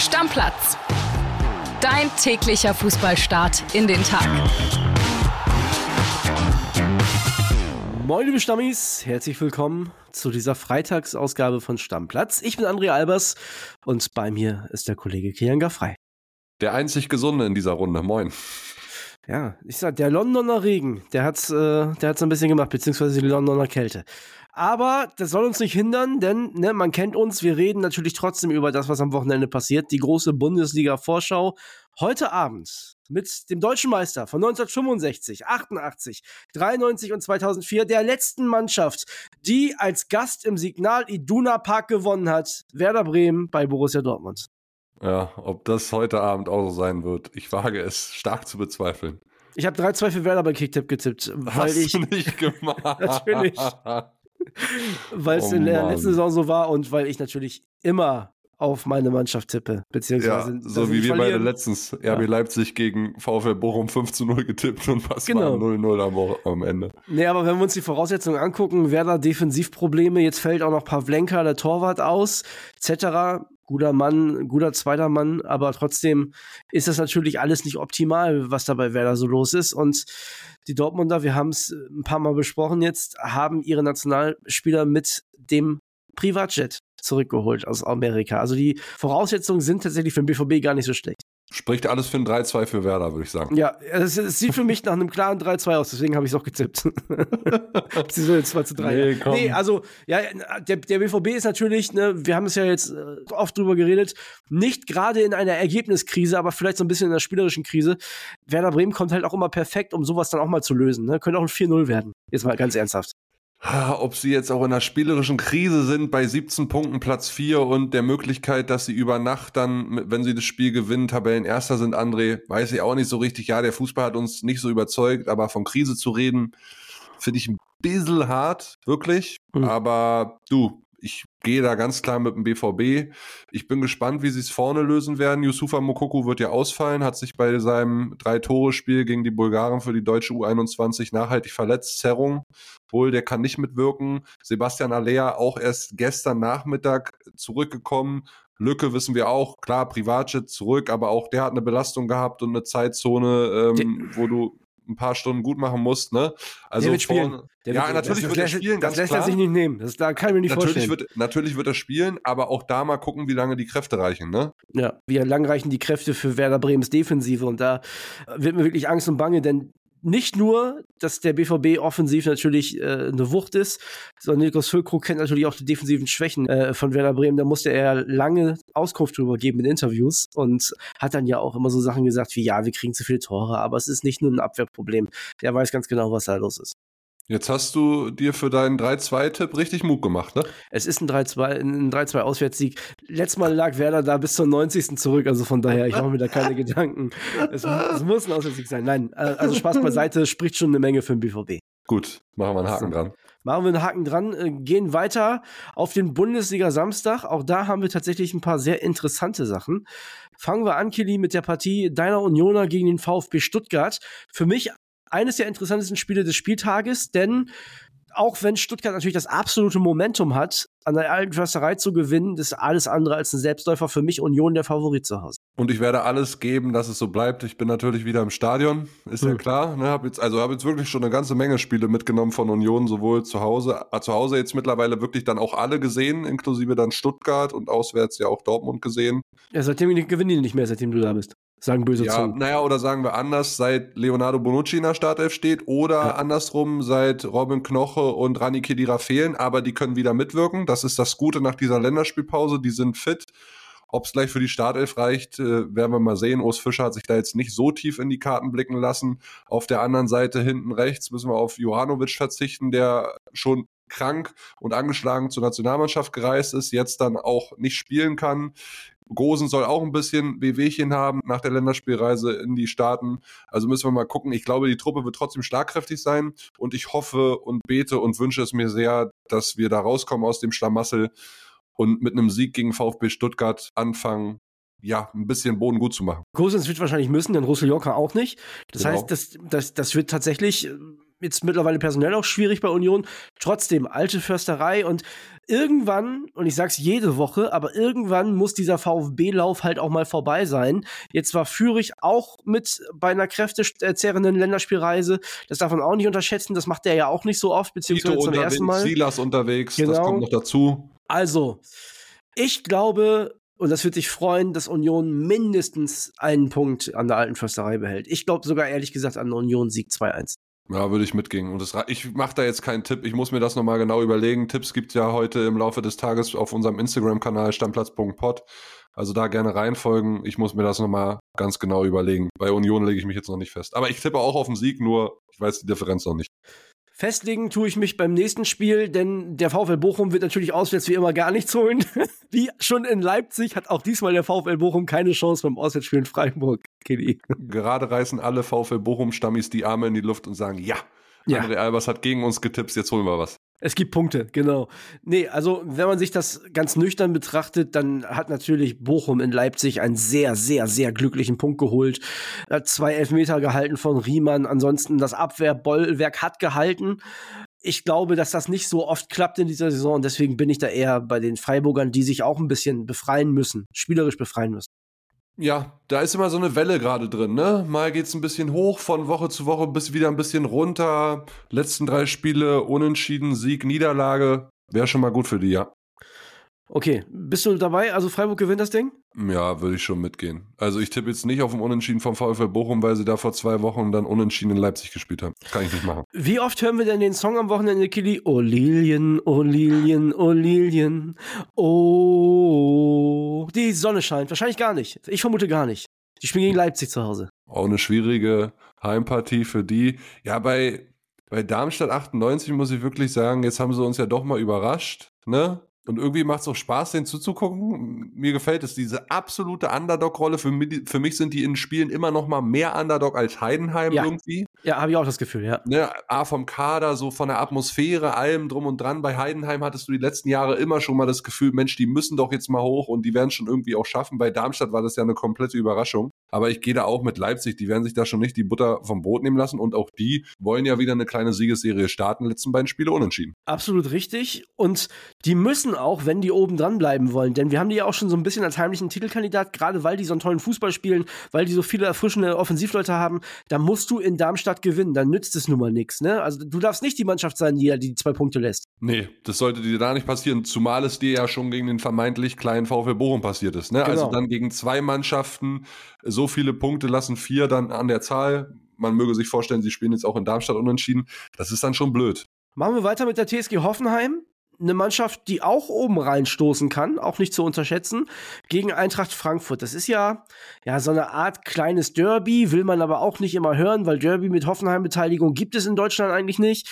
Stammplatz. Dein täglicher Fußballstart in den Tag. Moin, liebe Stammis, herzlich willkommen zu dieser Freitagsausgabe von Stammplatz. Ich bin André Albers und bei mir ist der Kollege Kian Gaffrey. Der einzig Gesunde in dieser Runde. Moin. Ja, ich sag, der Londoner Regen, der hat's, äh, der hat's ein bisschen gemacht, beziehungsweise die Londoner Kälte. Aber das soll uns nicht hindern, denn ne, man kennt uns, wir reden natürlich trotzdem über das, was am Wochenende passiert. Die große Bundesliga-Vorschau. Heute Abend mit dem deutschen Meister von 1965, 88, 93 und 2004, der letzten Mannschaft, die als Gast im Signal Iduna Park gewonnen hat. Werder Bremen bei Borussia Dortmund. Ja, ob das heute Abend auch so sein wird, ich wage es stark zu bezweifeln. Ich habe 3-2 für Werder bei Kicktipp getippt, weil Hast ich du nicht gemacht. Natürlich. weil es Oh in der Mann. letzten Saison so war und weil ich natürlich immer auf meine Mannschaft tippe, Ja, beziehungsweise dass so wie wir beide letztens RB Ja. Leipzig gegen VfL Bochum 5 zu 0 getippt und was Genau. war 0-0 am, Ende. Nee, aber wenn wir uns die Voraussetzungen angucken, Werder Defensivprobleme, jetzt fällt auch noch Pavlenka, der Torwart, aus, etc. Guter Mann, guter zweiter Mann, aber trotzdem ist das natürlich alles nicht optimal, was da bei Werder so los ist. Und die Dortmunder, wir haben es ein paar Mal besprochen jetzt, haben ihre Nationalspieler mit dem Privatjet zurückgeholt aus Amerika. Also die Voraussetzungen sind tatsächlich für den BVB gar nicht so schlecht. Spricht alles für ein 3-2 für Werder, würde ich sagen. Ja, es, es sieht für mich nach einem klaren 3-2 aus, deswegen habe ich es auch getippt. Sie sind jetzt 2 zu 3. Nee, Nee, komm. also, ja, der, der BVB ist natürlich, ne, wir haben es ja jetzt äh, oft drüber geredet, nicht gerade in einer Ergebniskrise, aber vielleicht so ein bisschen in einer spielerischen Krise. Werder Bremen kommt halt auch immer perfekt, um sowas dann auch mal zu lösen. Ne? Könnte auch ein 4-0 werden. Jetzt mal ganz ernsthaft. Ob sie jetzt auch in einer spielerischen Krise sind, bei 17 Punkten Platz 4 und der Möglichkeit, dass sie über Nacht dann, wenn sie das Spiel gewinnen, Tabellenerster sind, André, weiß ich auch nicht so richtig. Ja, der Fußball hat uns nicht so überzeugt, aber von Krise zu reden, finde ich ein bisschen hart, wirklich. Mhm. Aber du, ich gehe da ganz klar mit dem BVB. Ich bin gespannt, wie sie es vorne lösen werden. Yusufa Mokoku wird ja ausfallen, hat sich bei seinem Drei-Tore-Spiel gegen die Bulgaren für die deutsche U21 nachhaltig verletzt. Zerrung wohl, der kann nicht mitwirken. Sebastian Alea auch erst gestern Nachmittag zurückgekommen. Lücke wissen wir auch, klar, Privatjet zurück, aber auch der hat eine Belastung gehabt und eine Zeitzone, ähm, wo du ein paar Stunden gut machen musst, ne? Also der wird spielen. Der ja, wird, natürlich das, wird er das, spielen, Das lässt klar. er sich nicht nehmen. Das, da kann ich mir nicht Natürlich vorstellen. wird, natürlich wird er spielen, aber auch da mal gucken, wie lange die Kräfte reichen, ne? Ja, wie lang reichen die Kräfte für Werder Bremens Defensive und da wird mir wirklich Angst und Bange, denn nicht nur, dass der BVB offensiv natürlich äh, eine Wucht ist, sondern Nikos Füllkrug kennt natürlich auch die defensiven Schwächen äh, von Werder Bremen. Da musste er lange Auskunft drüber geben in Interviews und hat dann ja auch immer so Sachen gesagt wie, ja, wir kriegen zu viele Tore, aber es ist nicht nur ein Abwehrproblem. Der weiß ganz genau, was da los ist. Jetzt hast du dir für deinen 3-2-Tipp richtig Mut gemacht, ne? Es ist ein 3-2, ein 3-2 Auswärtssieg. Letztes Mal lag Werder da bis zum 90. zurück, also von daher, ich mache mir da keine Gedanken. Es, es muss ein Auswärtssieg sein. Nein, äh, also Spaß beiseite, spricht schon eine Menge für den BVB. Gut, machen wir einen Haken dran. Machen wir einen Haken dran, äh, gehen weiter auf den Bundesliga Samstag. Auch da haben wir tatsächlich ein paar sehr interessante Sachen. Fangen wir an, Kili, mit der Partie deiner Unioner gegen den VfB Stuttgart. Für mich eines der interessantesten Spiele des Spieltages, denn auch wenn Stuttgart natürlich das absolute Momentum hat, an der alten Försterei zu gewinnen, das ist alles andere als ein Selbstläufer. Für mich Union der Favorit zu Hause. Und ich werde alles geben, dass es so bleibt. Ich bin natürlich wieder im Stadion, ist ja Hm. klar. Ne, hab jetzt, also habe jetzt wirklich schon eine ganze Menge Spiele mitgenommen von Union, sowohl zu Hause, äh, zu Hause jetzt mittlerweile wirklich dann auch alle gesehen, inklusive dann Stuttgart und auswärts ja auch Dortmund gesehen. Ja, seitdem gewinnen die nicht mehr, seitdem du da bist. Sagen böse Ja, Zungen. naja, oder sagen wir anders, seit Leonardo Bonucci in der Startelf steht oder Ja. andersrum, seit Robin Knoche und Rani Kedira fehlen, aber die können wieder mitwirken. Das ist das Gute nach dieser Länderspielpause, die sind fit. Ob es gleich für die Startelf reicht, äh, werden wir mal sehen. Urs Fischer hat sich da jetzt nicht so tief in die Karten blicken lassen. Auf der anderen Seite hinten rechts müssen wir auf Johanovic verzichten, der schon krank und angeschlagen zur Nationalmannschaft gereist ist, jetzt dann auch nicht spielen kann. Gosen soll auch ein bisschen Wehwehchen haben nach der Länderspielreise in die Staaten. Also müssen wir mal gucken. Ich glaube, die Truppe wird trotzdem schlagkräftig sein und ich hoffe und bete und wünsche es mir sehr, dass wir da rauskommen aus dem Schlamassel und mit einem Sieg gegen VfB Stuttgart anfangen, ja, ein bisschen Boden gut zu machen. Gosens wird wahrscheinlich müssen, denn Russell Joker auch nicht. Das Genau. heißt, das, das, das wird tatsächlich jetzt mittlerweile personell auch schwierig bei Union. Trotzdem, alte Försterei und irgendwann, und ich sag's jede Woche, aber irgendwann muss dieser VfB-Lauf halt auch mal vorbei sein. Jetzt war Fürich auch mit bei einer kräftezerrenden Länderspielreise. Das darf man auch nicht unterschätzen. Das macht er ja auch nicht so oft, beziehungsweise Tito zum ersten Mal. Silas unterwegs, das Genau. kommt noch dazu. Also, ich glaube, und das wird dich freuen, dass Union mindestens einen Punkt an der alten Försterei behält. Ich glaube sogar ehrlich gesagt an Union Sieg 2-1. Ja, würde ich mitgehen. Und das, ich mache da jetzt keinen Tipp. Ich muss mir das nochmal genau überlegen. Tipps gibt ja heute im Laufe des Tages auf unserem Instagram-Kanal stammplatz.pod. Also da gerne reinfolgen. Ich muss mir das nochmal ganz genau überlegen. Bei Union lege ich mich jetzt noch nicht fest. Aber ich tippe auch auf den Sieg, nur ich weiß die Differenz noch nicht. Festlegen tue ich mich beim nächsten Spiel, denn der VfL Bochum wird natürlich auswärts wie immer gar nichts holen. wie schon in Leipzig hat auch diesmal der VfL Bochum keine Chance beim Auswärtsspiel in Freiburg. Kenny. Gerade reißen alle VfL Bochum-Stammis die Arme in die Luft und sagen, ja, Ja. André Albers hat gegen uns getippt, jetzt holen wir was. Es gibt Punkte, genau. Nee, also wenn man sich das ganz nüchtern betrachtet, dann hat natürlich Bochum in Leipzig einen sehr, sehr, sehr glücklichen Punkt geholt. Hat zwei Elfmeter gehalten von Riemann. Ansonsten das Abwehrbollwerk hat gehalten. Ich glaube, dass das nicht so oft klappt in dieser Saison deswegen bin ich da eher bei den Freiburgern, die sich auch ein bisschen befreien müssen, spielerisch befreien müssen. Ja, da ist immer so eine Welle gerade drin, ne? Mal geht's ein bisschen hoch von Woche zu Woche, bis wieder ein bisschen runter. Letzten drei Spiele unentschieden, Sieg, Niederlage. Wäre schon mal gut für die, ja. Okay, bist du dabei? Also Freiburg gewinnt das Ding? Ja, würde ich schon mitgehen. Also ich tippe jetzt nicht auf dem Unentschieden vom VfL Bochum, weil sie da vor zwei Wochen dann unentschieden in Leipzig gespielt haben. Kann ich nicht machen. Wie oft hören wir denn den Song am Wochenende, Kili? Oh Lilien, oh Lilien, oh Lilien, oh. Die Sonne scheint. Wahrscheinlich gar nicht. Ich vermute gar nicht. Die spielen gegen Leipzig zu Hause. Auch eine schwierige Heimpartie für die. Ja, bei, bei Darmstadt 98 muss ich wirklich sagen, jetzt haben sie uns ja doch mal überrascht, ne? Und irgendwie macht es auch Spaß, denen zuzugucken. Mir gefällt es, diese absolute Underdog-Rolle. Für mich, für mich sind die in Spielen immer noch mal mehr Underdog als Heidenheim Ja. irgendwie. Ja, habe ich auch das Gefühl, ja. Ne, A vom Kader, so von der Atmosphäre, allem drum und dran. Bei Heidenheim hattest du die letzten Jahre immer schon mal das Gefühl, Mensch, die müssen doch jetzt mal hoch und die werden es schon irgendwie auch schaffen. Bei Darmstadt war das ja eine komplette Überraschung. Aber ich gehe da auch mit Leipzig, die werden sich da schon nicht die Butter vom Brot nehmen lassen und auch die wollen ja wieder eine kleine Siegesserie starten. Letzten beiden Spiele unentschieden. Absolut richtig. Und die müssen auch, wenn die oben dran bleiben wollen, denn wir haben die ja auch schon so ein bisschen als heimlichen Titelkandidat, gerade weil die so einen tollen Fußball spielen, weil die so viele erfrischende Offensivleute haben, da musst du in Darmstadt gewinnen. Dann nützt es nun mal nichts, ne? Also du darfst nicht die Mannschaft sein, die ja die zwei Punkte lässt. Nee, das sollte dir da nicht passieren, zumal es dir ja schon gegen den vermeintlich kleinen VfL Bochum passiert ist. Ne? Also Genau. dann gegen zwei Mannschaften so viele Punkte lassen, vier dann an der Zahl. Man möge sich vorstellen, sie spielen jetzt auch in Darmstadt unentschieden. Das ist dann schon blöd. Machen wir weiter mit der TSG Hoffenheim. Eine Mannschaft, die auch oben reinstoßen kann, auch nicht zu unterschätzen, gegen Eintracht Frankfurt. Das ist ja, ja so eine Art kleines Derby, will man aber auch nicht immer hören, weil Derby mit Hoffenheim-Beteiligung gibt es in Deutschland eigentlich nicht.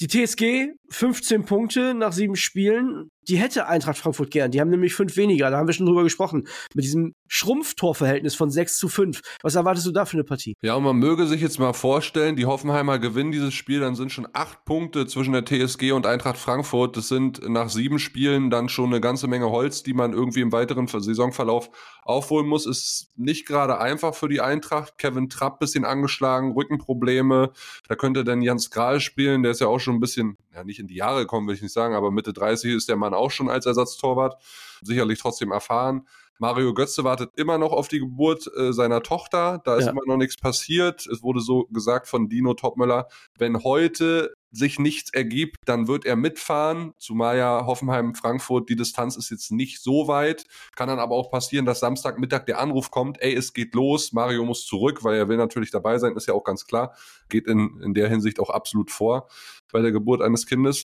Die TSG, 15 Punkte nach sieben Spielen. Die hätte Eintracht Frankfurt gern. Die haben nämlich fünf weniger. Da haben wir schon drüber gesprochen. Mit diesem Schrumpftorverhältnis von 6 zu 5. Was erwartest du da für eine Partie? Ja, und man möge sich jetzt mal vorstellen, die Hoffenheimer gewinnen dieses Spiel, dann sind schon acht Punkte zwischen der TSG und Eintracht Frankfurt. Das sind nach sieben Spielen dann schon eine ganze Menge Holz, die man irgendwie im weiteren Saisonverlauf aufholen muss. Ist nicht gerade einfach für die Eintracht. Kevin Trapp bisschen angeschlagen, Rückenprobleme. Da könnte dann Jans Grahl spielen, der ist ja auch schon ein bisschen, ja nicht in die Jahre gekommen, will ich nicht sagen, aber Mitte 30 ist der Mann auch schon als Ersatztorwart. Sicherlich trotzdem erfahren. Mario Götze wartet immer noch auf die Geburt äh, seiner Tochter. Da ist Ja. immer noch nichts passiert. Es wurde so gesagt von Dino Topmöller, wenn heute sich nichts ergibt, dann wird er mitfahren. Zumal ja Hoffenheim, Frankfurt, die Distanz ist jetzt nicht so weit. Kann dann aber auch passieren, dass Samstagmittag der Anruf kommt, ey, es geht los, Mario muss zurück, weil er will natürlich dabei sein, ist ja auch ganz klar. Geht in, in der Hinsicht auch absolut vor bei der Geburt eines Kindes.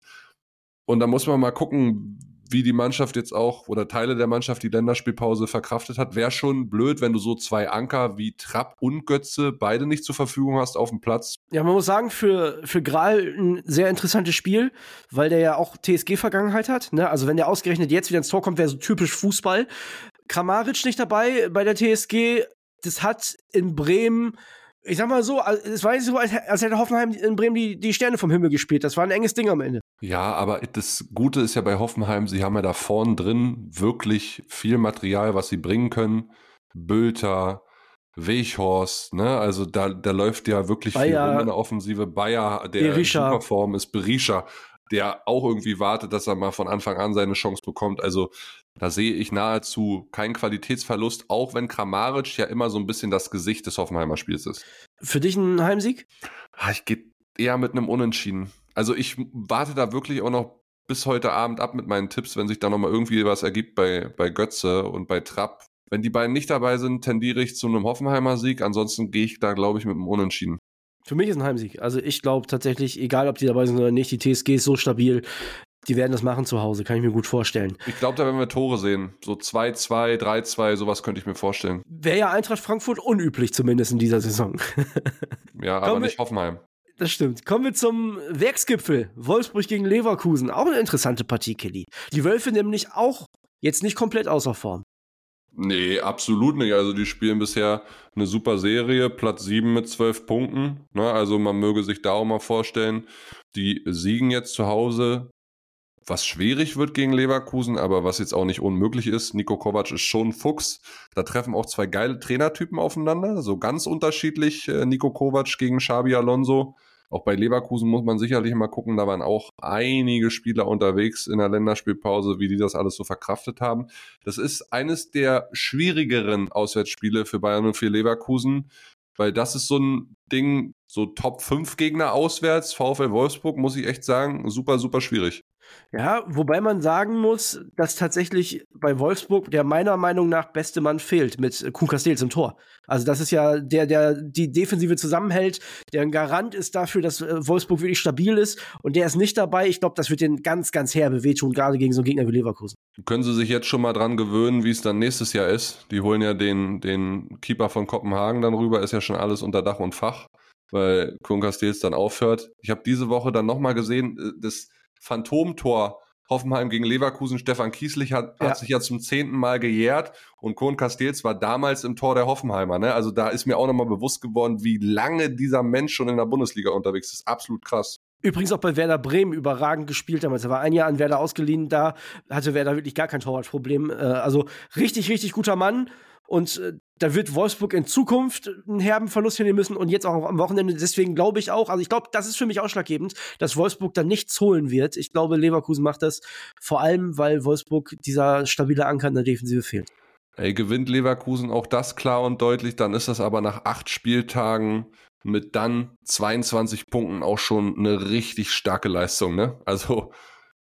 Und da muss man mal gucken, wie die Mannschaft jetzt auch oder Teile der Mannschaft die Länderspielpause verkraftet hat. Wäre schon blöd, wenn du so zwei Anker wie Trapp und Götze beide nicht zur Verfügung hast auf dem Platz. Ja, man muss sagen, für, für Gral ein sehr interessantes Spiel, weil der ja auch TSG-Vergangenheit hat. Ne? Also wenn der ausgerechnet jetzt wieder ins Tor kommt, wäre so typisch Fußball. Kramaric nicht dabei bei der TSG. Das hat in Bremen, ich sag mal so, es war nicht so, als, als hätte Hoffenheim in Bremen die, die Sterne vom Himmel gespielt. Das war ein enges Ding am Ende. Ja, aber das Gute ist ja bei Hoffenheim, sie haben ja da vorn drin wirklich viel Material, was sie bringen können. Bülter, Weichhorst, ne? Also da, da läuft ja wirklich Bayer, viel rum in der Offensive. Bayer, der Berisha. in Form ist, Berisha, der auch irgendwie wartet, dass er mal von Anfang an seine Chance bekommt. Also da sehe ich nahezu keinen Qualitätsverlust, auch wenn Kramaric ja immer so ein bisschen das Gesicht des Hoffenheimer Spiels ist. Für dich ein Heimsieg? Ah, Ich gehe eher mit einem Unentschieden. Also ich warte da wirklich auch noch bis heute Abend ab mit meinen Tipps, wenn sich da nochmal irgendwie was ergibt bei, bei Götze und bei Trapp. Wenn die beiden nicht dabei sind, tendiere ich zu einem Hoffenheimer Sieg. Ansonsten gehe ich da, glaube ich, mit einem Unentschieden. Für mich ist ein Heimsieg. Also ich glaube tatsächlich, egal ob die dabei sind oder nicht, die TSG ist so stabil, die werden das machen zu Hause, kann ich mir gut vorstellen. Ich glaube, da werden wir Tore sehen. So 2-2, 3-2, sowas könnte ich mir vorstellen. Wäre ja Eintracht Frankfurt unüblich zumindest in dieser Saison. Ja, aber Kommen nicht Hoffenheim. Das stimmt. Kommen wir zum Werksgipfel. Wolfsburg gegen Leverkusen. Auch eine interessante Partie, Kelly. Die Wölfe nämlich auch jetzt nicht komplett außer Form. Nee, absolut nicht. Also die spielen bisher eine super Serie, Platz 7 mit 12 Punkten. Ne? Also man möge sich da auch mal vorstellen, die siegen jetzt zu Hause, was schwierig wird gegen Leverkusen, aber was jetzt auch nicht unmöglich ist. Nico Kovac ist schon ein Fuchs. Da treffen auch zwei geile Trainertypen aufeinander, so ganz unterschiedlich äh, Nico Kovac gegen Xabi Alonso. Auch bei Leverkusen muss man sicherlich mal gucken, da waren auch einige Spieler unterwegs in der Länderspielpause, wie die das alles so verkraftet haben. Das ist eines der schwierigeren Auswärtsspiele für Bayern 04 Leverkusen, weil das ist so ein Ding, so Top 5 Gegner auswärts, VfL Wolfsburg, muss ich echt sagen, super, super schwierig. Ja, wobei man sagen muss, dass tatsächlich bei Wolfsburg der meiner Meinung nach beste Mann fehlt mit Kuhn Castells im Tor. Also das ist ja der, der die Defensive zusammenhält, der ein Garant ist dafür, dass äh, Wolfsburg wirklich stabil ist und der ist nicht dabei. Ich glaube, das wird den ganz, ganz herbe wehtun, gerade gegen so einen Gegner wie Leverkusen. Können Sie sich jetzt schon mal dran gewöhnen, wie es dann nächstes Jahr ist? Die holen ja den, den Keeper von Kopenhagen dann rüber, ist ja schon alles unter Dach und Fach, weil Kuhn Castells dann aufhört. Ich habe diese Woche dann nochmal gesehen, äh, das Phantomtor Hoffenheim gegen Leverkusen, Stefan Kieslich hat, Ja. hat sich ja zum zehnten Mal gejährt und Kohn Castells war damals im Tor der Hoffenheimer. Ne? Also da ist mir auch nochmal bewusst geworden, wie lange dieser Mensch schon in der Bundesliga unterwegs ist. Absolut krass. Übrigens auch bei Werder Bremen überragend gespielt damals. Er war ein Jahr an Werder ausgeliehen, da hatte Werder wirklich gar kein Torwartproblem. Äh, also richtig, richtig guter Mann. Und äh, da wird Wolfsburg in Zukunft einen herben Verlust hinnehmen müssen und jetzt auch am Wochenende. Deswegen glaube ich auch, also ich glaube, das ist für mich ausschlaggebend, dass Wolfsburg dann nichts holen wird. Ich glaube, Leverkusen macht das vor allem, weil Wolfsburg dieser stabile Anker in der Defensive fehlt. Ey, gewinnt Leverkusen auch das klar und deutlich, dann ist das aber nach acht Spieltagen mit dann 22 Punkten auch schon eine richtig starke Leistung, ne? Also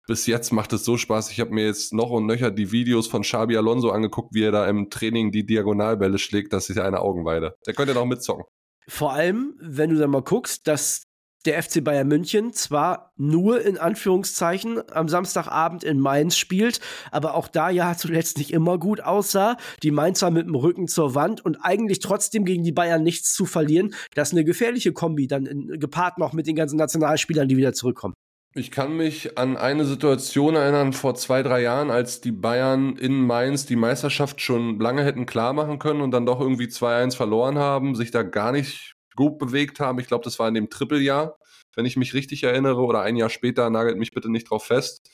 bis jetzt macht es so Spaß. Ich habe mir jetzt noch und nöcher die Videos von Xabi Alonso angeguckt, wie er da im Training die Diagonalbälle schlägt. Das ist ja eine Augenweide. Der könnte noch mitzocken. Vor allem, wenn du dann mal guckst, dass der FC Bayern München zwar nur in Anführungszeichen am Samstagabend in Mainz spielt, aber auch da ja zuletzt nicht immer gut aussah. Die Mainzer mit dem Rücken zur Wand und eigentlich trotzdem gegen die Bayern nichts zu verlieren. Das ist eine gefährliche Kombi, dann in, gepaart noch mit den ganzen Nationalspielern, die wieder zurückkommen. Ich kann mich an eine Situation erinnern vor zwei, drei Jahren, als die Bayern in Mainz die Meisterschaft schon lange hätten klar machen können und dann doch irgendwie 2-1 verloren haben, sich da gar nicht gut bewegt haben. Ich glaube, das war in dem Trippeljahr, wenn ich mich richtig erinnere, oder ein Jahr später, nagelt mich bitte nicht drauf fest.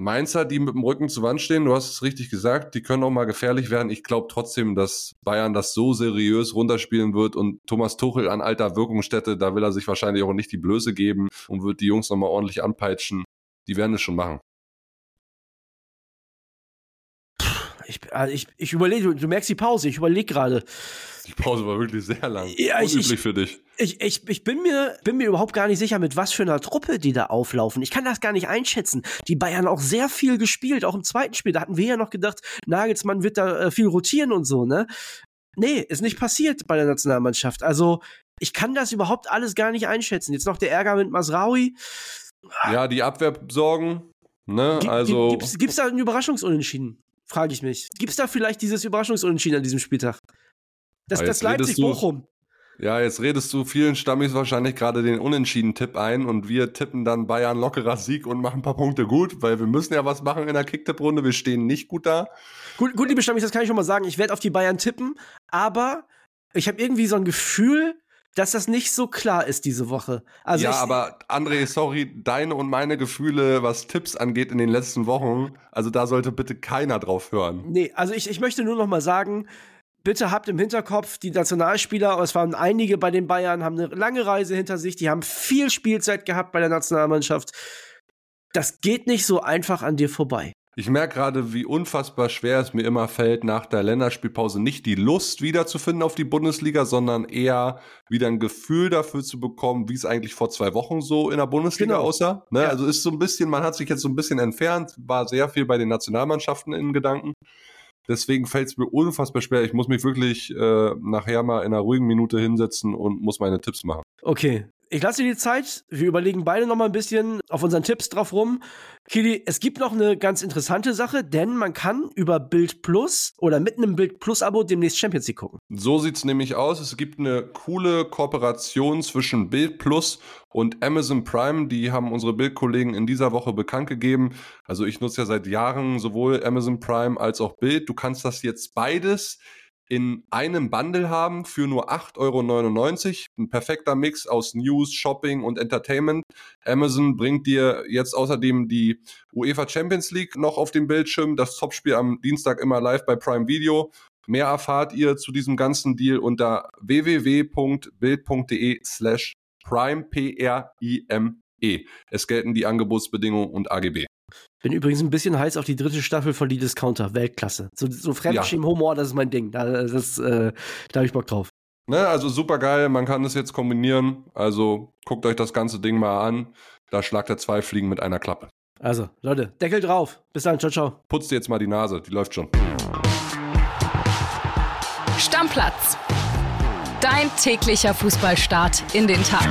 Mainzer, die mit dem Rücken zur Wand stehen, du hast es richtig gesagt, die können auch mal gefährlich werden. Ich glaube trotzdem, dass Bayern das so seriös runterspielen wird und Thomas Tuchel an alter Wirkungsstätte, da will er sich wahrscheinlich auch nicht die Blöße geben und wird die Jungs nochmal ordentlich anpeitschen. Die werden es schon machen. Ich, also ich, ich überlege, du, merkst die Pause, ich überlege gerade. Die Pause war wirklich sehr lang. Ja, ich- Unüblich ich- für dich. Ich, ich, ich bin, mir, bin mir überhaupt gar nicht sicher, mit was für einer Truppe die da auflaufen. Ich kann das gar nicht einschätzen. Die Bayern auch sehr viel gespielt, auch im zweiten Spiel. Da hatten wir ja noch gedacht, Nagelsmann wird da äh, viel rotieren und so, ne? Nee, ist nicht passiert bei der Nationalmannschaft. Also, ich kann das überhaupt alles gar nicht einschätzen. Jetzt noch der Ärger mit Masraui. Ja, die Abwehrsorgen, ne? Also, gi- gibt's, gibt's da einen Überraschungsunentschieden? Frage ich mich. Gibt's da vielleicht dieses Überraschungsunentschieden an diesem Spieltag? Das, das Leipzig-Bochum. ja, jetzt redest du vielen Stammis wahrscheinlich gerade den Unentschieden-Tipp ein und wir tippen dann Bayern lockerer Sieg und machen ein paar Punkte gut, weil wir müssen ja was machen in der Kicktipp-Runde. Wir stehen nicht gut da. Gut, gut, liebe Stammis, das kann ich schon mal sagen. Ich werde auf die Bayern tippen, aber ich habe irgendwie so ein Gefühl, dass das nicht so klar ist diese Woche. Also ja, aber André, sorry, deine und meine Gefühle, was Tipps angeht in den letzten Wochen, also da sollte bitte keiner drauf hören. Nee, also ich, ich möchte nur noch mal sagen, bitte habt im Hinterkopf, die Nationalspieler, es waren einige bei den Bayern, haben eine lange Reise hinter sich, die haben viel Spielzeit gehabt bei der Nationalmannschaft. Das geht nicht so einfach an dir vorbei. Ich merke gerade, wie unfassbar schwer es mir immer fällt, nach der Länderspielpause nicht die Lust wiederzufinden auf die Bundesliga, sondern eher wieder ein Gefühl dafür zu bekommen, wie es eigentlich vor zwei Wochen so in der Bundesliga genau. aussah. Ne? Ja. Also ist so ein bisschen, man hat sich jetzt so ein bisschen entfernt, war sehr viel bei den Nationalmannschaften in Gedanken. Deswegen fällt es mir unfassbar schwer. Ich muss mich wirklich äh, nachher mal in einer ruhigen Minute hinsetzen und muss meine Tipps machen. Okay, ich lasse dir die Zeit. Wir überlegen beide noch mal ein bisschen auf unseren Tipps drauf rum. Kili, es gibt noch eine ganz interessante Sache, denn man kann über Bild Plus oder mit einem Bild Plus Abo demnächst Champions League gucken. So sieht's nämlich aus. Es gibt eine coole Kooperation zwischen Bild Plus und Amazon Prime. Die haben unsere Bildkollegen in dieser Woche bekannt gegeben. Also ich nutze ja seit Jahren sowohl Amazon Prime als auch Bild. Du kannst das jetzt beides in einem Bundle haben für nur 8,99 Euro. Ein perfekter Mix aus News, Shopping und Entertainment. Amazon bringt dir jetzt außerdem die UEFA Champions League noch auf dem Bildschirm. Das Topspiel am Dienstag immer live bei Prime Video. Mehr erfahrt ihr zu diesem ganzen Deal unter www.bild.de slash prime, P-R-I-M-E. Es gelten die Angebotsbedingungen und AGB. Bin übrigens ein bisschen heiß auf die dritte Staffel von Die Discounter, Weltklasse. So, so Fremdschirm-Humor, das ist mein Ding. Da, das, äh, da habe ich Bock drauf. Ne, also super geil, man kann das jetzt kombinieren. Also guckt euch das ganze Ding mal an. Da schlagt er zwei Fliegen mit einer Klappe. Also, Leute, Deckel drauf. Bis dann, ciao, ciao. Putzt dir jetzt mal die Nase, die läuft schon. Stammplatz. Dein täglicher Fußballstart in den Tag.